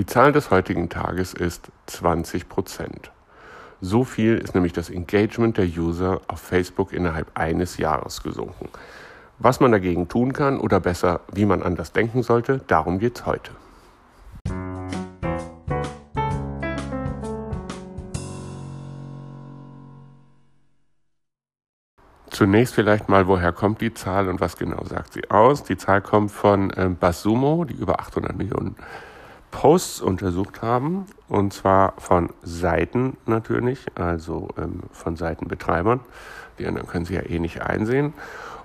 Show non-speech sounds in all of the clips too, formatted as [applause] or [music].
Die Zahl des heutigen Tages ist 20 Prozent. So viel ist nämlich das Engagement der User auf Facebook innerhalb eines Jahres gesunken. Was man dagegen tun kann oder besser, wie man anders denken sollte, darum geht's heute. Zunächst vielleicht mal, woher kommt die Zahl und was genau sagt sie aus? Die Zahl kommt von ähm, Basumo, die über 800 Millionen Posts untersucht haben, und zwar von Seiten natürlich, also ähm, von Seitenbetreibern. Die anderen können sie ja eh nicht einsehen.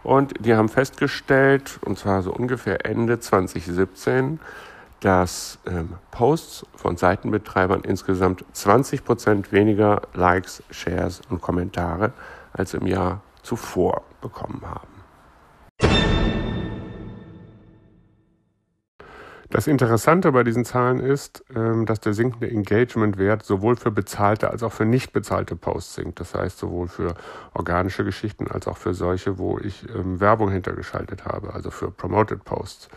Und die haben festgestellt, und zwar so ungefähr Ende 2017, dass ähm, Posts von Seitenbetreibern insgesamt 20 Prozent weniger Likes, Shares und Kommentare als im Jahr zuvor bekommen haben. Das Interessante bei diesen Zahlen ist, ähm, dass der sinkende Engagement-Wert sowohl für bezahlte als auch für nicht bezahlte Posts sinkt. Das heißt sowohl für organische Geschichten als auch für solche, wo ich ähm, Werbung hintergeschaltet habe, also für Promoted Posts.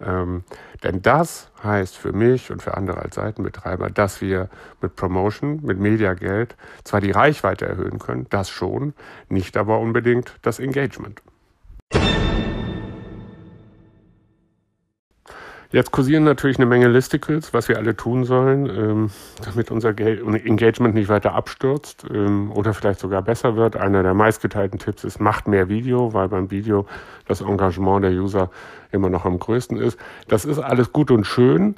Ähm, denn das heißt für mich und für andere als Seitenbetreiber, dass wir mit Promotion, mit Mediageld zwar die Reichweite erhöhen können, das schon, nicht aber unbedingt das Engagement. Jetzt kursieren natürlich eine Menge Listicles, was wir alle tun sollen, ähm, damit unser Engagement nicht weiter abstürzt ähm, oder vielleicht sogar besser wird. Einer der meistgeteilten Tipps ist, macht mehr Video, weil beim Video das Engagement der User immer noch am größten ist. Das ist alles gut und schön.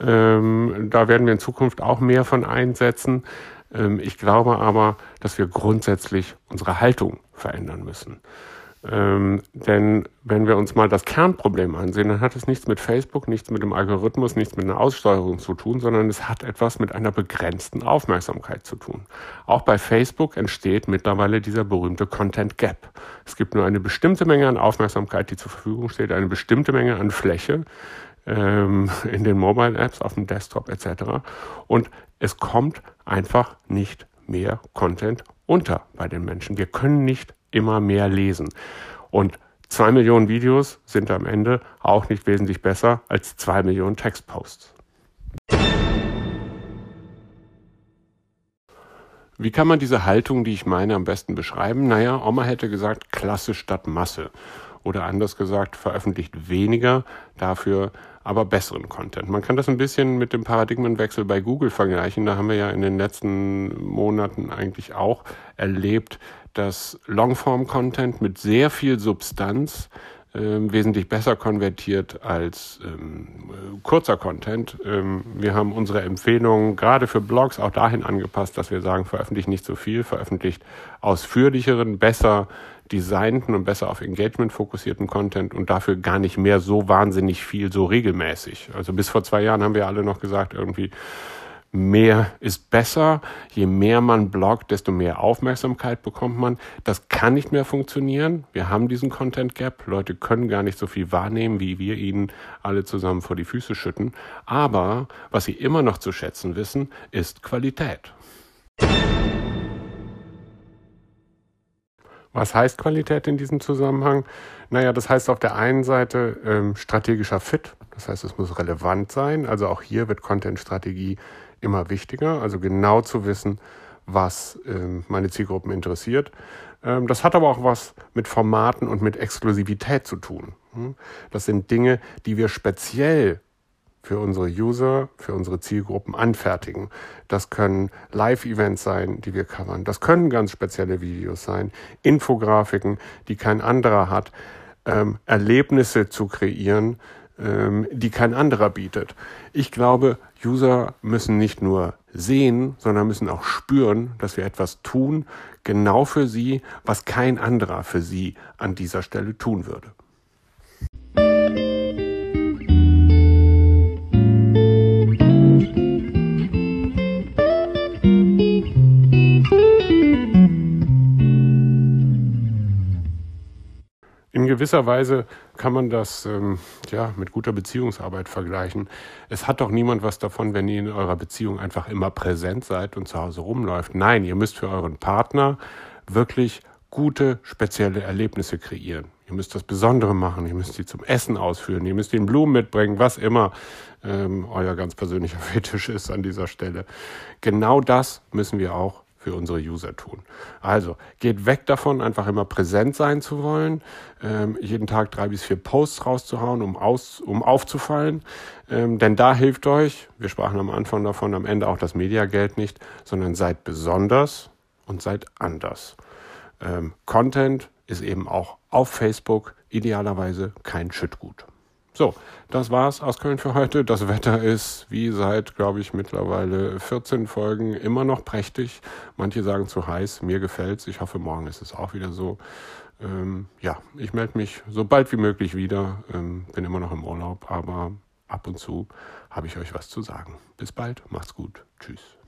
Ähm, da werden wir in Zukunft auch mehr von einsetzen. Ähm, ich glaube aber, dass wir grundsätzlich unsere Haltung verändern müssen. Ähm, denn wenn wir uns mal das Kernproblem ansehen, dann hat es nichts mit Facebook, nichts mit dem Algorithmus, nichts mit einer Aussteuerung zu tun, sondern es hat etwas mit einer begrenzten Aufmerksamkeit zu tun. Auch bei Facebook entsteht mittlerweile dieser berühmte Content Gap. Es gibt nur eine bestimmte Menge an Aufmerksamkeit, die zur Verfügung steht, eine bestimmte Menge an Fläche ähm, in den Mobile Apps, auf dem Desktop etc. Und es kommt einfach nicht mehr Content unter bei den Menschen. Wir können nicht immer mehr lesen. Und zwei Millionen Videos sind am Ende auch nicht wesentlich besser als zwei Millionen Textposts. Wie kann man diese Haltung, die ich meine, am besten beschreiben? Naja, Oma hätte gesagt, Klasse statt Masse. Oder anders gesagt, veröffentlicht weniger, dafür aber besseren Content. Man kann das ein bisschen mit dem Paradigmenwechsel bei Google vergleichen. Da haben wir ja in den letzten Monaten eigentlich auch erlebt, dass Longform-Content mit sehr viel Substanz ähm, wesentlich besser konvertiert als ähm, kurzer Content. Ähm, wir haben unsere Empfehlungen gerade für Blogs auch dahin angepasst, dass wir sagen, veröffentlicht nicht so viel, veröffentlicht ausführlicheren, besser designten und besser auf Engagement fokussierten Content und dafür gar nicht mehr so wahnsinnig viel so regelmäßig. Also bis vor zwei Jahren haben wir alle noch gesagt, irgendwie mehr ist besser. Je mehr man bloggt, desto mehr Aufmerksamkeit bekommt man. Das kann nicht mehr funktionieren. Wir haben diesen Content Gap. Leute können gar nicht so viel wahrnehmen, wie wir ihnen alle zusammen vor die Füße schütten. Aber was sie immer noch zu schätzen wissen, ist Qualität. Was heißt Qualität in diesem Zusammenhang? Naja, das heißt auf der einen Seite ähm, strategischer Fit. Das heißt, es muss relevant sein. Also auch hier wird Content-Strategie immer wichtiger. Also genau zu wissen, was ähm, meine Zielgruppen interessiert. Ähm, das hat aber auch was mit Formaten und mit Exklusivität zu tun. Hm? Das sind Dinge, die wir speziell für unsere User, für unsere Zielgruppen anfertigen. Das können Live-Events sein, die wir covern. Das können ganz spezielle Videos sein, Infografiken, die kein anderer hat, ähm, Erlebnisse zu kreieren, ähm, die kein anderer bietet. Ich glaube, User müssen nicht nur sehen, sondern müssen auch spüren, dass wir etwas tun, genau für sie, was kein anderer für sie an dieser Stelle tun würde. Gewisser Weise kann man das ähm, ja, mit guter Beziehungsarbeit vergleichen. Es hat doch niemand was davon, wenn ihr in eurer Beziehung einfach immer präsent seid und zu Hause rumläuft. Nein, ihr müsst für euren Partner wirklich gute, spezielle Erlebnisse kreieren. Ihr müsst das Besondere machen. Ihr müsst sie zum Essen ausführen. Ihr müsst ihnen Blumen mitbringen, was immer ähm, euer ganz persönlicher [laughs] Fetisch ist an dieser Stelle. Genau das müssen wir auch für unsere User tun. Also geht weg davon, einfach immer präsent sein zu wollen, ähm, jeden Tag drei bis vier Posts rauszuhauen, um, aus, um aufzufallen. Ähm, denn da hilft euch, wir sprachen am Anfang davon, am Ende auch das Mediageld nicht, sondern seid besonders und seid anders. Ähm, Content ist eben auch auf Facebook idealerweise kein Schüttgut. So, das war's aus Köln für heute. Das Wetter ist, wie seit, glaube ich, mittlerweile 14 Folgen immer noch prächtig. Manche sagen zu heiß. Mir gefällt's. Ich hoffe, morgen ist es auch wieder so. Ähm, ja, ich melde mich so bald wie möglich wieder. Ähm, bin immer noch im Urlaub, aber ab und zu habe ich euch was zu sagen. Bis bald. Macht's gut. Tschüss.